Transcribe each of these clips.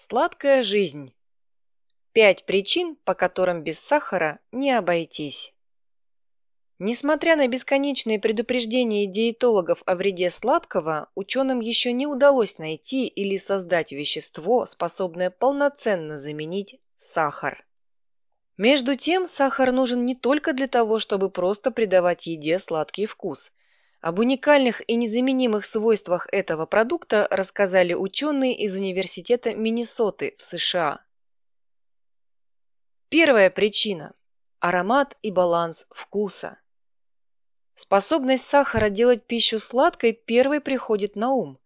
Сладкая жизнь. Пять причин, по которым без сахара не обойтись. Несмотря на бесконечные предупреждения диетологов о вреде сладкого, ученым еще не удалось найти или создать вещество, способное полноценно заменить сахар. Между тем, сахар нужен не только для того, чтобы просто придавать еде сладкий вкус. Об уникальных и незаменимых свойствах этого продукта рассказали ученые из Университета Миннесоты в США. Первая причина – аромат и баланс вкуса. Способность сахара делать пищу сладкой первой приходит на ум.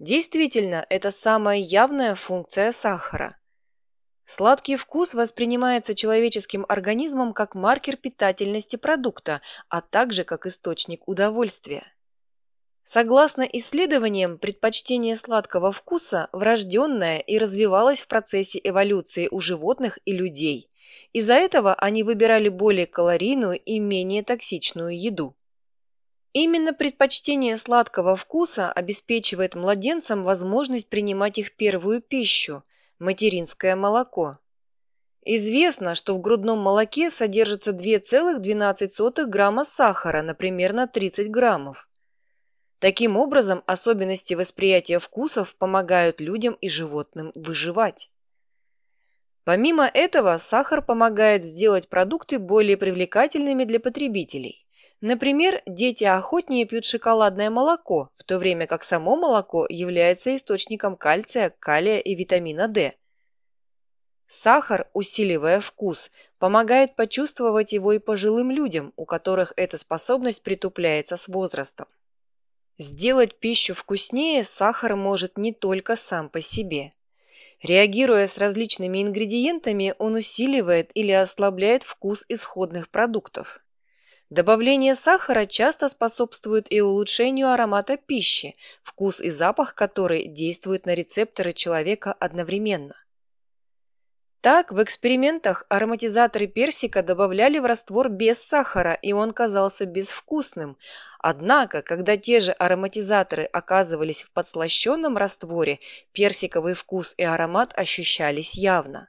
Действительно, это самая явная функция сахара. Сладкий вкус воспринимается человеческим организмом как маркер питательности продукта, а также как источник удовольствия. Согласно исследованиям, предпочтение сладкого вкуса врожденное и развивалось в процессе эволюции у животных и людей. Из-за этого они выбирали более калорийную и менее токсичную еду. Именно предпочтение сладкого вкуса обеспечивает младенцам возможность принимать их первую пищу – материнское молоко. Известно, что в грудном молоке содержится 2,12 грамма сахара на примерно 30 граммов. Таким образом, особенности восприятия вкусов помогают людям и животным выживать. Помимо этого, сахар помогает сделать продукты более привлекательными для потребителей. Например, дети охотнее пьют шоколадное молоко, в то время как само молоко является источником кальция, калия и витамина D. Сахар, усиливая вкус, помогает почувствовать его и пожилым людям, у которых эта способность притупляется с возрастом. Сделать пищу вкуснее сахар может не только сам по себе. Реагируя с различными ингредиентами, он усиливает или ослабляет вкус исходных продуктов. Добавление сахара часто способствует и улучшению аромата пищи, вкус и запах которой действуют на рецепторы человека одновременно. Так, в экспериментах ароматизаторы персика добавляли в раствор без сахара, и он казался безвкусным. Однако, когда те же ароматизаторы оказывались в подслащенном растворе, персиковый вкус и аромат ощущались явно.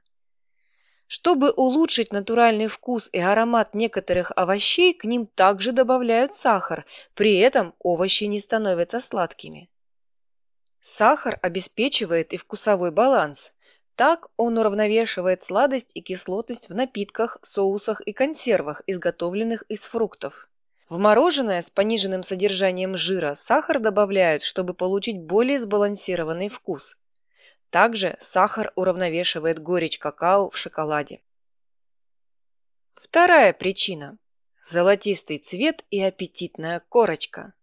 Чтобы улучшить натуральный вкус и аромат некоторых овощей, к ним также добавляют сахар, при этом овощи не становятся сладкими. Сахар обеспечивает и вкусовой баланс. Так он уравновешивает сладость и кислотность в напитках, соусах и консервах, изготовленных из фруктов. В мороженое с пониженным содержанием жира сахар добавляют, чтобы получить более сбалансированный вкус. Также сахар уравновешивает горечь какао в шоколаде. Вторая причина – золотистый цвет и аппетитная корочка.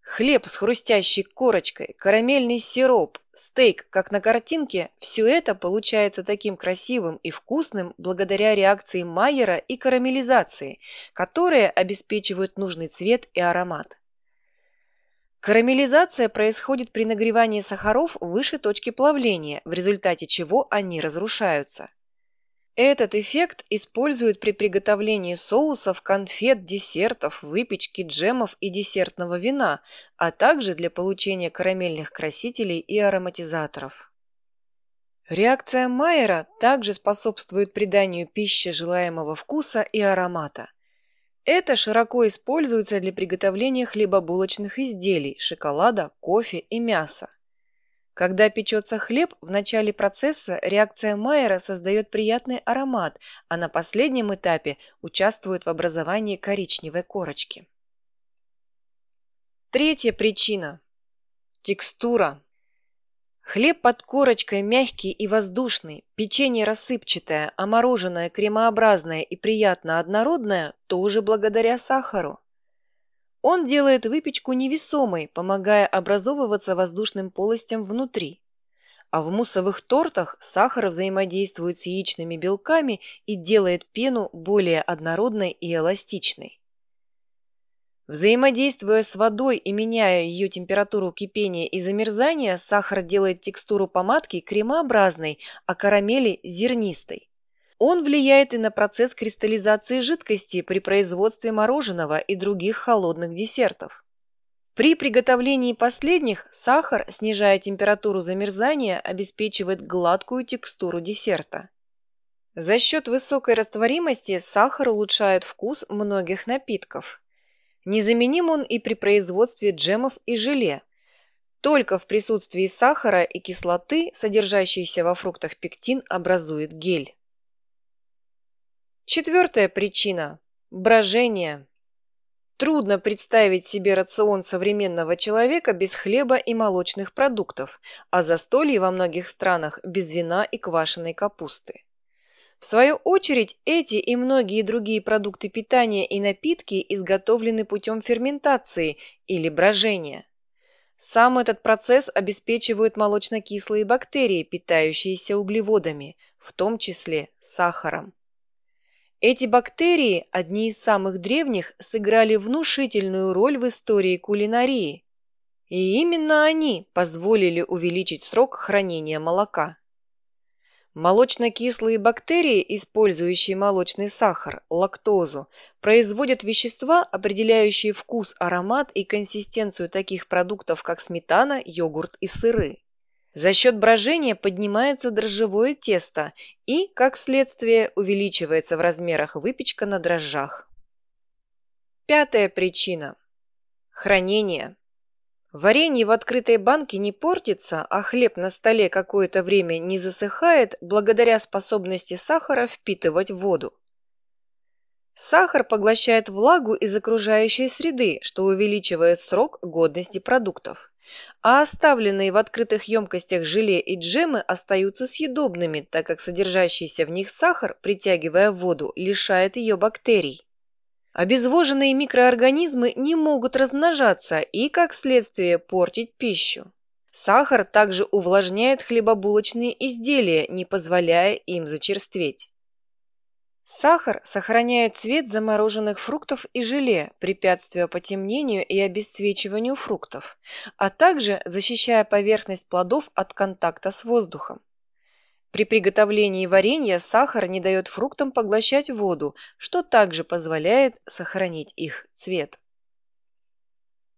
Хлеб с хрустящей корочкой, карамельный сироп, стейк, как на картинке – все это получается таким красивым и вкусным благодаря реакции Майера и карамелизации, которые обеспечивают нужный цвет и аромат. Карамелизация происходит при нагревании сахаров выше точки плавления, в результате чего они разрушаются. Этот эффект используют при приготовлении соусов, конфет, десертов, выпечки, джемов и десертного вина, а также для получения карамельных красителей и ароматизаторов. Реакция Майера также способствует приданию пище желаемого вкуса и аромата. Это широко используется для приготовления хлебобулочных изделий, шоколада, кофе и мяса. Когда печется хлеб, в начале процесса реакция Майера создает приятный аромат, а на последнем этапе участвует в образовании коричневой корочки. Третья причина – текстура. Хлеб под корочкой мягкий и воздушный, печенье рассыпчатое, а мороженое кремообразное и приятно однородное тоже благодаря сахару. Он делает выпечку невесомой, помогая образовываться воздушным полостям внутри. А в муссовых тортах сахар взаимодействует с яичными белками и делает пену более однородной и эластичной. Взаимодействуя с водой и меняя ее температуру кипения и замерзания, сахар делает текстуру помадки кремообразной, а карамели – зернистой. Он влияет и на процесс кристаллизации жидкости при производстве мороженого и других холодных десертов. При приготовлении последних сахар, снижая температуру замерзания, обеспечивает гладкую текстуру десерта. За счет высокой растворимости сахар улучшает вкус многих напитков. Незаменим он и при производстве джемов и желе. Только в присутствии сахара и кислоты, содержащейся во фруктах пектин, образует гель. Четвертая причина – брожение. Трудно представить себе рацион современного человека без хлеба и молочных продуктов, а застолье во многих странах без вина и квашеной капусты. В свою очередь, эти и многие другие продукты питания и напитки изготовлены путем ферментации или брожения. Сам этот процесс обеспечивают молочно-кислые бактерии, питающиеся углеводами, в том числе сахаром. Эти бактерии, одни из самых древних, сыграли внушительную роль в истории кулинарии. И именно они позволили увеличить срок хранения молока. Молочно-кислые бактерии, использующие молочный сахар, лактозу, производят вещества, определяющие вкус, аромат и консистенцию таких продуктов, как сметана, йогурт и сыры. За счет брожения поднимается дрожжевое тесто и, как следствие, увеличивается в размерах выпечка на дрожжах. Пятая причина. Хранение. Варенье в открытой банке не портится, а хлеб на столе какое-то время не засыхает благодаря способности сахара впитывать воду. Сахар поглощает влагу из окружающей среды, что увеличивает срок годности продуктов а оставленные в открытых емкостях желе и джемы остаются съедобными, так как содержащийся в них сахар, притягивая воду, лишает ее бактерий. Обезвоженные микроорганизмы не могут размножаться и, как следствие, портить пищу. Сахар также увлажняет хлебобулочные изделия, не позволяя им зачерстветь. Сахар сохраняет цвет замороженных фруктов и желе, препятствуя потемнению и обесцвечиванию фруктов, а также защищая поверхность плодов от контакта с воздухом. При приготовлении варенья сахар не дает фруктам поглощать воду, что также позволяет сохранить их цвет.